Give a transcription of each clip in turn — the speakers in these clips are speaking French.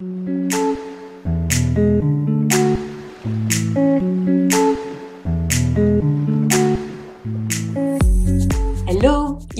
Thank you.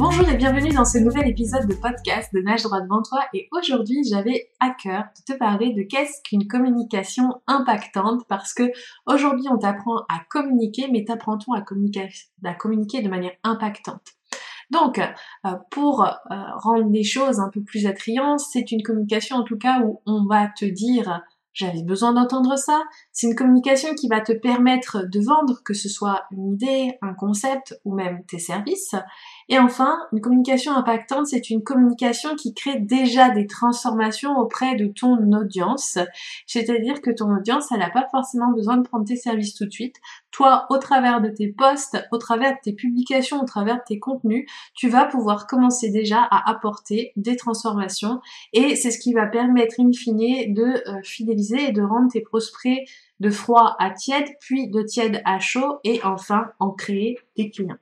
Bonjour et bienvenue dans ce nouvel épisode de podcast de Nage droit devant toi et aujourd'hui j'avais à cœur de te parler de qu'est-ce qu'une communication impactante parce que aujourd'hui on t'apprend à communiquer mais t'apprend-on à communiquer, à communiquer de manière impactante. Donc, euh, pour euh, rendre les choses un peu plus attrayantes, c'est une communication en tout cas où on va te dire j'avais besoin d'entendre ça. C'est une communication qui va te permettre de vendre, que ce soit une idée, un concept ou même tes services. Et enfin, une communication impactante, c'est une communication qui crée déjà des transformations auprès de ton audience. C'est-à-dire que ton audience, elle n'a pas forcément besoin de prendre tes services tout de suite. Toi, au travers de tes posts, au travers de tes publications, au travers de tes contenus, tu vas pouvoir commencer déjà à apporter des transformations et c'est ce qui va permettre in fine de euh, fidéliser et de rendre tes prospects de froid à tiède, puis de tiède à chaud et enfin en créer des clients.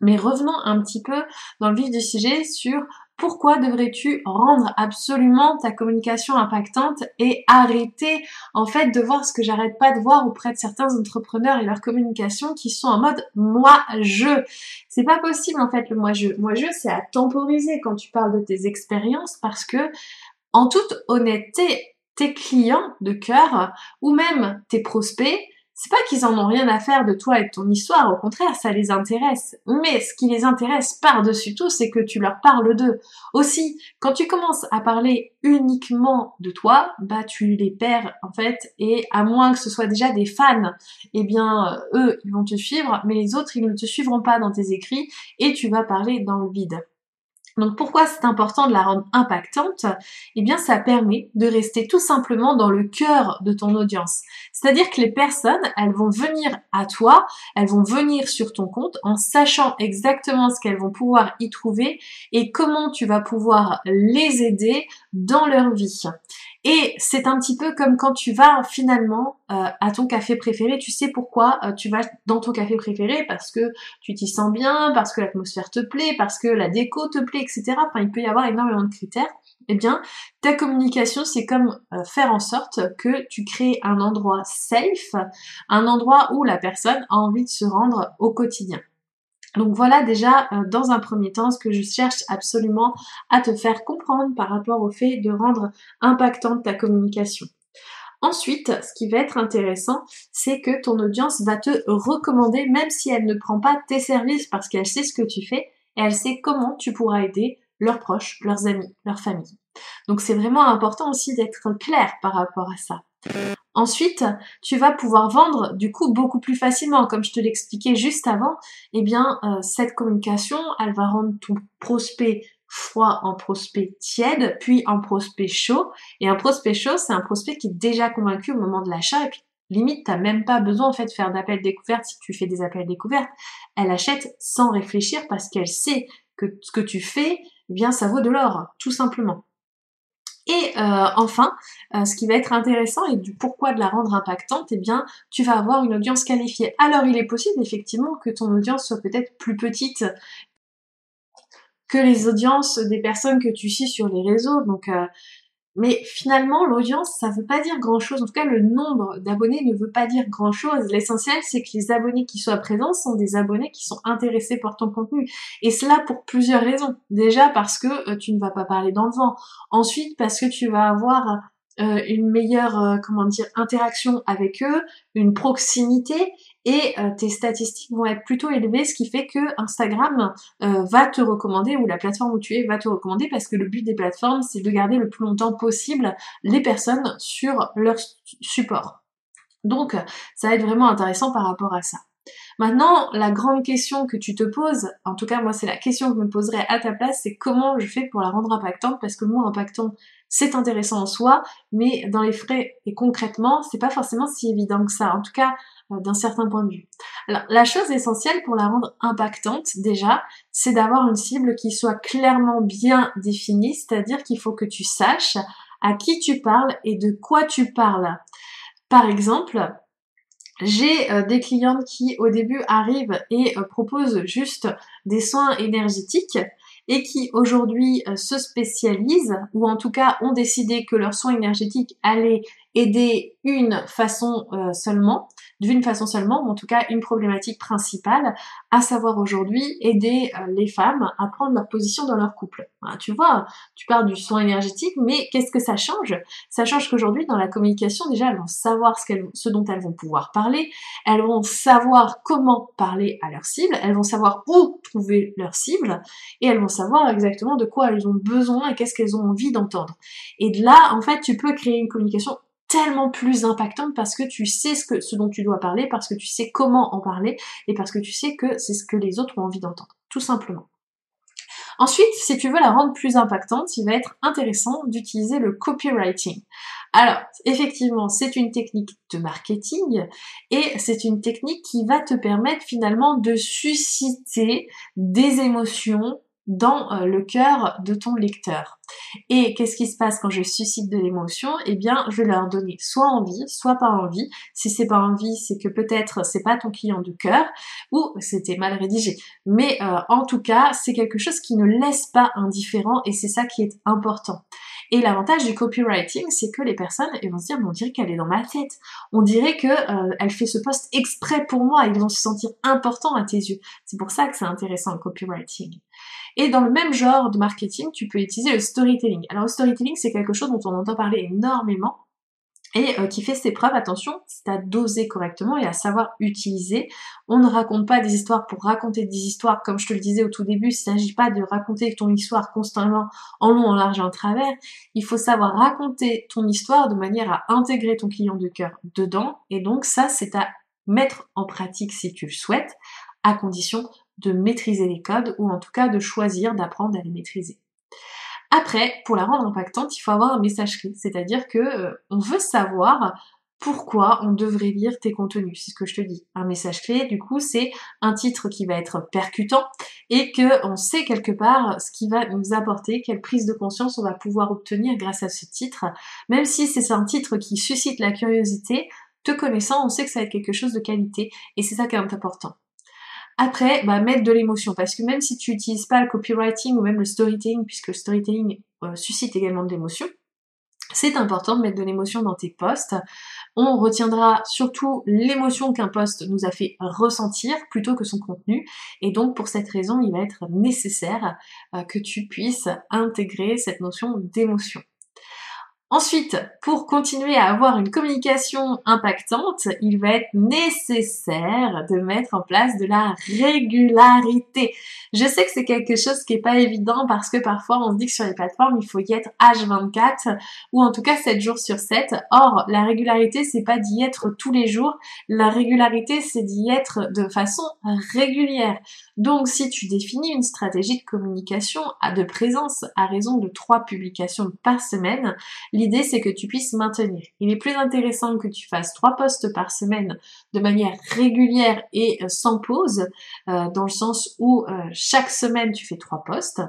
Mais revenons un petit peu dans le vif du sujet sur pourquoi devrais-tu rendre absolument ta communication impactante et arrêter en fait de voir ce que j'arrête pas de voir auprès de certains entrepreneurs et leur communication qui sont en mode moi je. C'est pas possible en fait le moi je. Moi je c'est à temporiser quand tu parles de tes expériences parce que en toute honnêteté tes clients de cœur ou même tes prospects c'est pas qu'ils en ont rien à faire de toi et de ton histoire, au contraire, ça les intéresse. Mais ce qui les intéresse par-dessus tout, c'est que tu leur parles d'eux. Aussi, quand tu commences à parler uniquement de toi, bah tu les perds en fait, et à moins que ce soit déjà des fans, eh bien eux, ils vont te suivre, mais les autres, ils ne te suivront pas dans tes écrits, et tu vas parler dans le vide. Donc pourquoi c'est important de la rendre impactante? Eh bien ça permet de rester tout simplement dans le cœur de ton audience. C'est-à-dire que les personnes, elles vont venir à toi, elles vont venir sur ton compte en sachant exactement ce qu'elles vont pouvoir y trouver et comment tu vas pouvoir les aider dans leur vie. Et c'est un petit peu comme quand tu vas finalement euh, à ton café préféré, tu sais pourquoi euh, tu vas dans ton café préféré parce que tu t'y sens bien, parce que l'atmosphère te plaît, parce que la déco te plaît, etc. Enfin, il peut y avoir énormément de critères. Eh bien, ta communication, c'est comme euh, faire en sorte que tu crées un endroit safe, un endroit où la personne a envie de se rendre au quotidien. Donc voilà déjà euh, dans un premier temps ce que je cherche absolument à te faire comprendre par rapport au fait de rendre impactante ta communication. Ensuite, ce qui va être intéressant, c'est que ton audience va te recommander, même si elle ne prend pas tes services parce qu'elle sait ce que tu fais, et elle sait comment tu pourras aider leurs proches, leurs amis, leur famille. Donc c'est vraiment important aussi d'être clair par rapport à ça. Ensuite, tu vas pouvoir vendre du coup beaucoup plus facilement. Comme je te l'expliquais juste avant, eh bien euh, cette communication, elle va rendre ton prospect froid en prospect tiède, puis en prospect chaud. Et un prospect chaud, c'est un prospect qui est déjà convaincu au moment de l'achat et puis limite t'as même pas besoin en fait de faire d'appels découvertes si tu fais des appels découvertes. Elle achète sans réfléchir parce qu'elle sait que ce que tu fais, eh bien ça vaut de l'or, tout simplement. Et euh, enfin, euh, ce qui va être intéressant et du pourquoi de la rendre impactante, eh bien, tu vas avoir une audience qualifiée. Alors, il est possible effectivement que ton audience soit peut-être plus petite que les audiences des personnes que tu suis sur les réseaux. Donc, euh, mais finalement, l'audience, ça veut pas dire grand chose. En tout cas, le nombre d'abonnés ne veut pas dire grand chose. L'essentiel, c'est que les abonnés qui soient présents sont des abonnés qui sont intéressés par ton contenu. Et cela pour plusieurs raisons. Déjà parce que euh, tu ne vas pas parler dans le vent. Ensuite, parce que tu vas avoir euh, une meilleure, euh, comment dire, interaction avec eux, une proximité, et euh, tes statistiques vont être plutôt élevées, ce qui fait que Instagram va te recommander, ou la plateforme où tu es va te recommander, parce que le but des plateformes, c'est de garder le plus longtemps possible les personnes sur leur support. Donc, ça va être vraiment intéressant par rapport à ça. Maintenant, la grande question que tu te poses, en tout cas moi c'est la question que je me poserais à ta place, c'est comment je fais pour la rendre impactante? Parce que moi impactant c'est intéressant en soi, mais dans les frais et concrètement c'est pas forcément si évident que ça, en tout cas euh, d'un certain point de vue. Alors la chose essentielle pour la rendre impactante déjà, c'est d'avoir une cible qui soit clairement bien définie, c'est-à-dire qu'il faut que tu saches à qui tu parles et de quoi tu parles. Par exemple, j'ai euh, des clientes qui au début arrivent et euh, proposent juste des soins énergétiques et qui aujourd'hui euh, se spécialisent ou en tout cas ont décidé que leurs soins énergétiques allaient aider une façon seulement d'une façon seulement, ou en tout cas une problématique principale, à savoir aujourd'hui aider euh, les femmes à prendre leur position dans leur couple. tu vois, tu parles du soin énergétique, mais qu'est-ce que ça change? Ça change qu'aujourd'hui, dans la communication, déjà, elles vont savoir ce, ce dont elles vont pouvoir parler, elles vont savoir comment parler à leur cible, elles vont savoir où trouver leur cible, et elles vont savoir exactement de quoi elles ont besoin et qu'est-ce qu'elles ont envie d'entendre. Et de là, en fait, tu peux créer une communication tellement plus impactante parce que tu sais ce, que, ce dont tu dois parler, parce que tu sais comment en parler et parce que tu sais que c'est ce que les autres ont envie d'entendre, tout simplement. Ensuite, si tu veux la rendre plus impactante, il va être intéressant d'utiliser le copywriting. Alors, effectivement, c'est une technique de marketing et c'est une technique qui va te permettre finalement de susciter des émotions dans euh, le cœur de ton lecteur. Et qu'est-ce qui se passe quand je suscite de l'émotion? Eh bien, je vais leur donner soit envie, soit pas envie. Si c'est pas envie, c'est que peut-être c'est pas ton client de cœur ou c'était mal rédigé. Mais euh, en tout cas, c'est quelque chose qui ne laisse pas indifférent et c'est ça qui est important. Et l'avantage du copywriting, c'est que les personnes elles vont se dire, on dirait qu'elle est dans ma tête. On dirait que euh, elle fait ce post exprès pour moi. Ils vont se sentir importants à tes yeux. C'est pour ça que c'est intéressant le copywriting. Et dans le même genre de marketing, tu peux utiliser le storytelling. Alors le storytelling, c'est quelque chose dont on entend parler énormément et euh, qui fait ses preuves, attention, c'est à doser correctement et à savoir utiliser. On ne raconte pas des histoires pour raconter des histoires, comme je te le disais au tout début, il ne s'agit pas de raconter ton histoire constamment en long, en large et en travers. Il faut savoir raconter ton histoire de manière à intégrer ton client de cœur dedans, et donc ça, c'est à mettre en pratique si tu le souhaites, à condition de maîtriser les codes ou en tout cas de choisir d'apprendre à les maîtriser. Après, pour la rendre impactante, il faut avoir un message clé, c'est-à-dire que euh, on veut savoir pourquoi on devrait lire tes contenus, c'est ce que je te dis. Un message clé, du coup, c'est un titre qui va être percutant et que on sait quelque part ce qui va nous apporter, quelle prise de conscience on va pouvoir obtenir grâce à ce titre. Même si c'est un titre qui suscite la curiosité, te connaissant, on sait que ça va être quelque chose de qualité et c'est ça qui est important. Après, bah, mettre de l'émotion, parce que même si tu n'utilises pas le copywriting ou même le storytelling, puisque le storytelling euh, suscite également de l'émotion, c'est important de mettre de l'émotion dans tes posts. On retiendra surtout l'émotion qu'un post nous a fait ressentir plutôt que son contenu. Et donc pour cette raison, il va être nécessaire euh, que tu puisses intégrer cette notion d'émotion. Ensuite, pour continuer à avoir une communication impactante, il va être nécessaire de mettre en place de la régularité. Je sais que c'est quelque chose qui est pas évident parce que parfois on se dit que sur les plateformes, il faut y être H24 ou en tout cas 7 jours sur 7. Or, la régularité, c'est pas d'y être tous les jours. La régularité, c'est d'y être de façon régulière. Donc, si tu définis une stratégie de communication à de présence à raison de 3 publications par semaine, L'idée, c'est que tu puisses maintenir. Il est plus intéressant que tu fasses trois postes par semaine de manière régulière et euh, sans pause, euh, dans le sens où euh, chaque semaine tu fais trois postes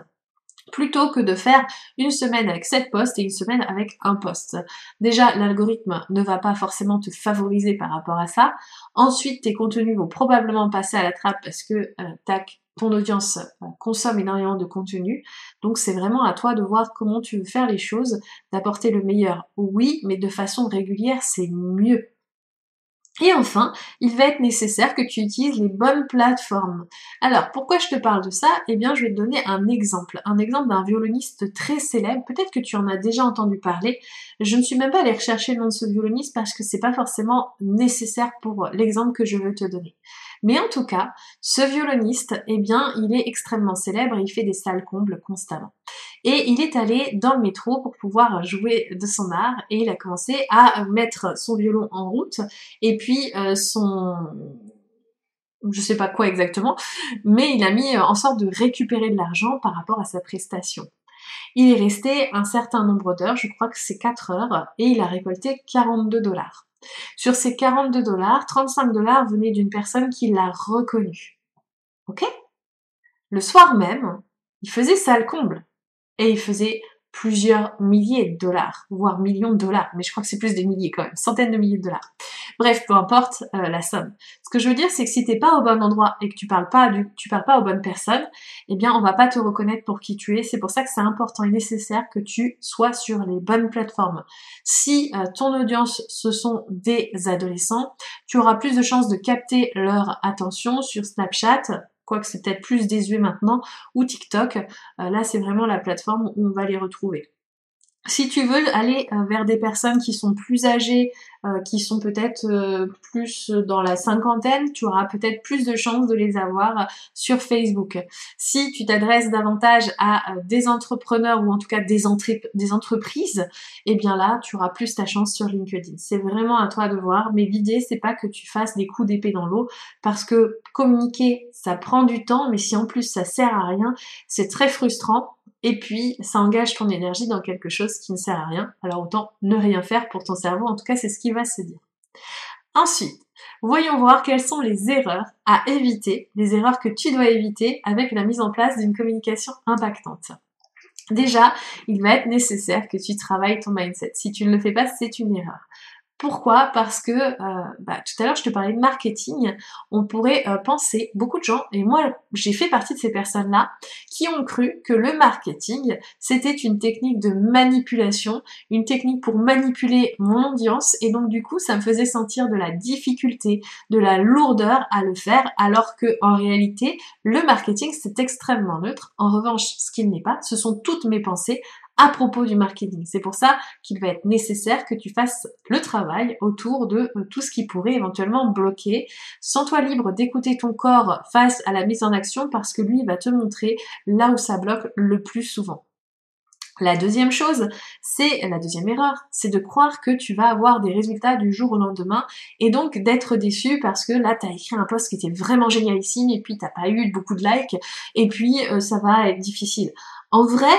plutôt que de faire une semaine avec sept postes et une semaine avec un poste. Déjà, l'algorithme ne va pas forcément te favoriser par rapport à ça. Ensuite, tes contenus vont probablement passer à la trappe parce que, tac, ton audience consomme énormément de contenu. Donc c'est vraiment à toi de voir comment tu veux faire les choses, d'apporter le meilleur. Oui, mais de façon régulière, c'est mieux. Et enfin, il va être nécessaire que tu utilises les bonnes plateformes. Alors, pourquoi je te parle de ça? Eh bien, je vais te donner un exemple. Un exemple d'un violoniste très célèbre. Peut-être que tu en as déjà entendu parler. Je ne suis même pas allée rechercher le nom de ce violoniste parce que c'est pas forcément nécessaire pour l'exemple que je veux te donner. Mais en tout cas, ce violoniste, eh bien, il est extrêmement célèbre il fait des salles combles constamment. Et il est allé dans le métro pour pouvoir jouer de son art et il a commencé à mettre son violon en route et puis euh, son je sais pas quoi exactement, mais il a mis en sorte de récupérer de l'argent par rapport à sa prestation. Il est resté un certain nombre d'heures, je crois que c'est 4 heures, et il a récolté 42 dollars. Sur ces 42 dollars, 35 dollars venaient d'une personne qui l'a reconnu. Ok? Le soir même, il faisait salle comble. Et il faisait plusieurs milliers de dollars, voire millions de dollars, mais je crois que c'est plus des milliers quand même, centaines de milliers de dollars. Bref, peu importe euh, la somme. Ce que je veux dire, c'est que si t'es pas au bon endroit et que tu parles pas du, tu parles pas aux bonnes personnes, eh bien, on va pas te reconnaître pour qui tu es. C'est pour ça que c'est important et nécessaire que tu sois sur les bonnes plateformes. Si euh, ton audience ce sont des adolescents, tu auras plus de chances de capter leur attention sur Snapchat, quoique c'est peut-être plus désuet maintenant, ou TikTok. Euh, là, c'est vraiment la plateforme où on va les retrouver. Si tu veux aller euh, vers des personnes qui sont plus âgées, qui sont peut-être euh, plus dans la cinquantaine, tu auras peut-être plus de chances de les avoir sur Facebook. Si tu t'adresses davantage à euh, des entrepreneurs ou en tout cas des, des entreprises, eh bien là, tu auras plus ta chance sur LinkedIn. C'est vraiment à toi de voir, mais l'idée c'est pas que tu fasses des coups d'épée dans l'eau parce que communiquer, ça prend du temps, mais si en plus ça sert à rien, c'est très frustrant et puis ça engage ton énergie dans quelque chose qui ne sert à rien, alors autant ne rien faire pour ton cerveau, en tout cas c'est ce qui va se dire. Ensuite, voyons voir quelles sont les erreurs à éviter, les erreurs que tu dois éviter avec la mise en place d'une communication impactante. Déjà, il va être nécessaire que tu travailles ton mindset. Si tu ne le fais pas, c'est une erreur. Pourquoi? Parce que euh, bah, tout à l'heure je te parlais de marketing, on pourrait euh, penser, beaucoup de gens, et moi j'ai fait partie de ces personnes-là, qui ont cru que le marketing c'était une technique de manipulation, une technique pour manipuler mon audience, et donc du coup ça me faisait sentir de la difficulté, de la lourdeur à le faire, alors que en réalité le marketing c'est extrêmement neutre. En revanche, ce qu'il n'est pas, ce sont toutes mes pensées à propos du marketing. C'est pour ça qu'il va être nécessaire que tu fasses le travail autour de euh, tout ce qui pourrait éventuellement bloquer. Sens-toi libre d'écouter ton corps face à la mise en action parce que lui va te montrer là où ça bloque le plus souvent. La deuxième chose, c'est la deuxième erreur, c'est de croire que tu vas avoir des résultats du jour au lendemain et donc d'être déçu parce que là tu as écrit un post qui était vraiment génialissime et puis t'as pas eu beaucoup de likes et puis euh, ça va être difficile. En vrai,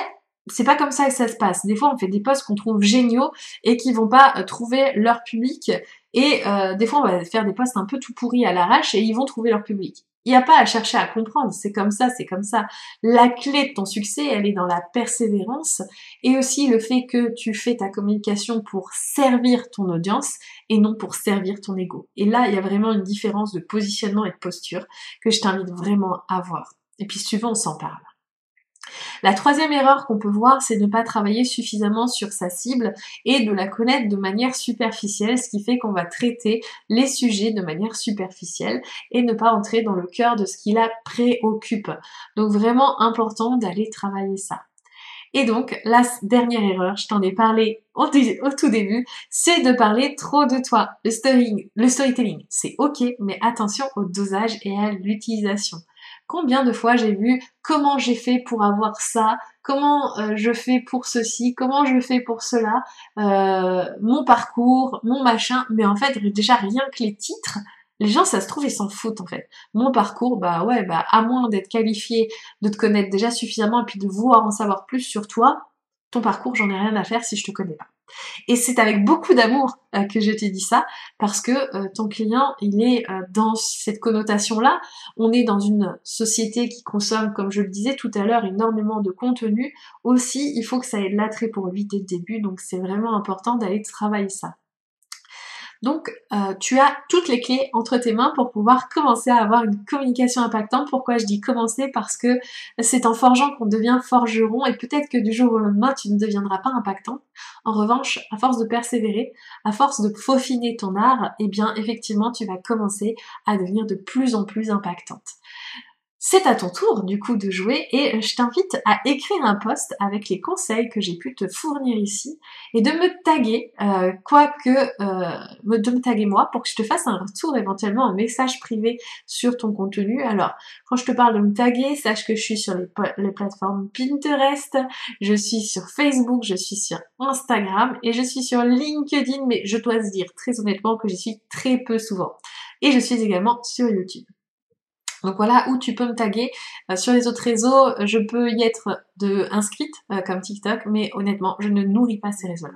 c'est pas comme ça que ça se passe. Des fois, on fait des posts qu'on trouve géniaux et qui vont pas euh, trouver leur public. Et euh, des fois, on va faire des posts un peu tout pourris à l'arrache et ils vont trouver leur public. Il n'y a pas à chercher à comprendre, c'est comme ça, c'est comme ça. La clé de ton succès, elle est dans la persévérance et aussi le fait que tu fais ta communication pour servir ton audience et non pour servir ton ego. Et là, il y a vraiment une différence de positionnement et de posture que je t'invite vraiment à voir. Et puis, suivant, on s'en parle. La troisième erreur qu'on peut voir, c'est de ne pas travailler suffisamment sur sa cible et de la connaître de manière superficielle, ce qui fait qu'on va traiter les sujets de manière superficielle et ne pas entrer dans le cœur de ce qui la préoccupe. Donc vraiment important d'aller travailler ça. Et donc, la dernière erreur, je t'en ai parlé au, tout début, c'est de parler trop de toi. Le, le storytelling, c'est ok, mais attention au dosage et à l'utilisation. Combien de fois j'ai vu comment j'ai fait pour avoir ça, comment euh, je fais pour ceci, comment je fais pour cela, euh, mon parcours, mon machin, mais en fait déjà rien que les titres, les gens ça se trouve ils s'en foutent en fait. Mon parcours, bah ouais, bah à moins d'être qualifié, de te connaître déjà suffisamment et puis de vouloir en savoir plus sur toi, ton parcours j'en ai rien à faire si je te connais pas. Et c'est avec beaucoup d'amour euh, que je t'ai dit ça, parce que euh, ton client, il est euh, dans cette connotation-là. On est dans une société qui consomme, comme je le disais tout à l'heure, énormément de contenu. Aussi, il faut que ça ait de l'attrait pour lui dès le début, donc c'est vraiment important d'aller travailler ça. Donc euh, tu as toutes les clés entre tes mains pour pouvoir commencer à avoir une communication impactante. Pourquoi je dis commencer? Parce que c'est en forgeant qu'on devient forgeron et peut-être que du jour au lendemain tu ne deviendras pas impactant. En revanche, à force de persévérer, à force de peaufiner ton art, eh bien effectivement tu vas commencer à devenir de plus en plus impactante. C'est à ton tour du coup de jouer et je t'invite à écrire un post avec les conseils que j'ai pu te fournir ici et de me taguer, euh, quoique euh, de me taguer moi pour que je te fasse un retour, éventuellement un message privé sur ton contenu. Alors quand je te parle de me taguer, sache que je suis sur les, les plateformes Pinterest, je suis sur Facebook, je suis sur Instagram et je suis sur LinkedIn, mais je dois se dire très honnêtement que j'y suis très peu souvent. Et je suis également sur YouTube. Donc voilà où tu peux me taguer. Euh, sur les autres réseaux, euh, je peux y être de inscrite euh, comme TikTok, mais honnêtement, je ne nourris pas ces réseaux-là.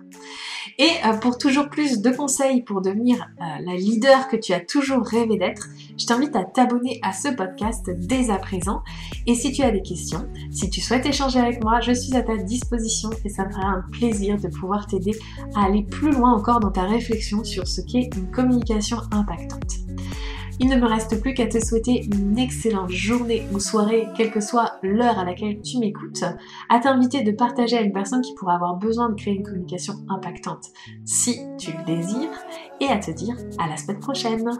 Et pour toujours plus de conseils pour devenir la leader que tu as toujours rêvé d'être, je t'invite à t'abonner à ce podcast dès à présent. Et si tu as des questions, si tu souhaites échanger avec moi, je suis à ta disposition et ça me fera un plaisir de pouvoir t'aider à aller plus loin encore dans ta réflexion sur ce qu'est une communication impactante. Il ne me reste plus qu'à te souhaiter une excellente journée ou soirée, quelle que soit l'heure à laquelle tu m'écoutes, à t'inviter de partager à une personne qui pourrait avoir besoin de créer une communication impactante si tu le désires, et à te dire à la semaine prochaine.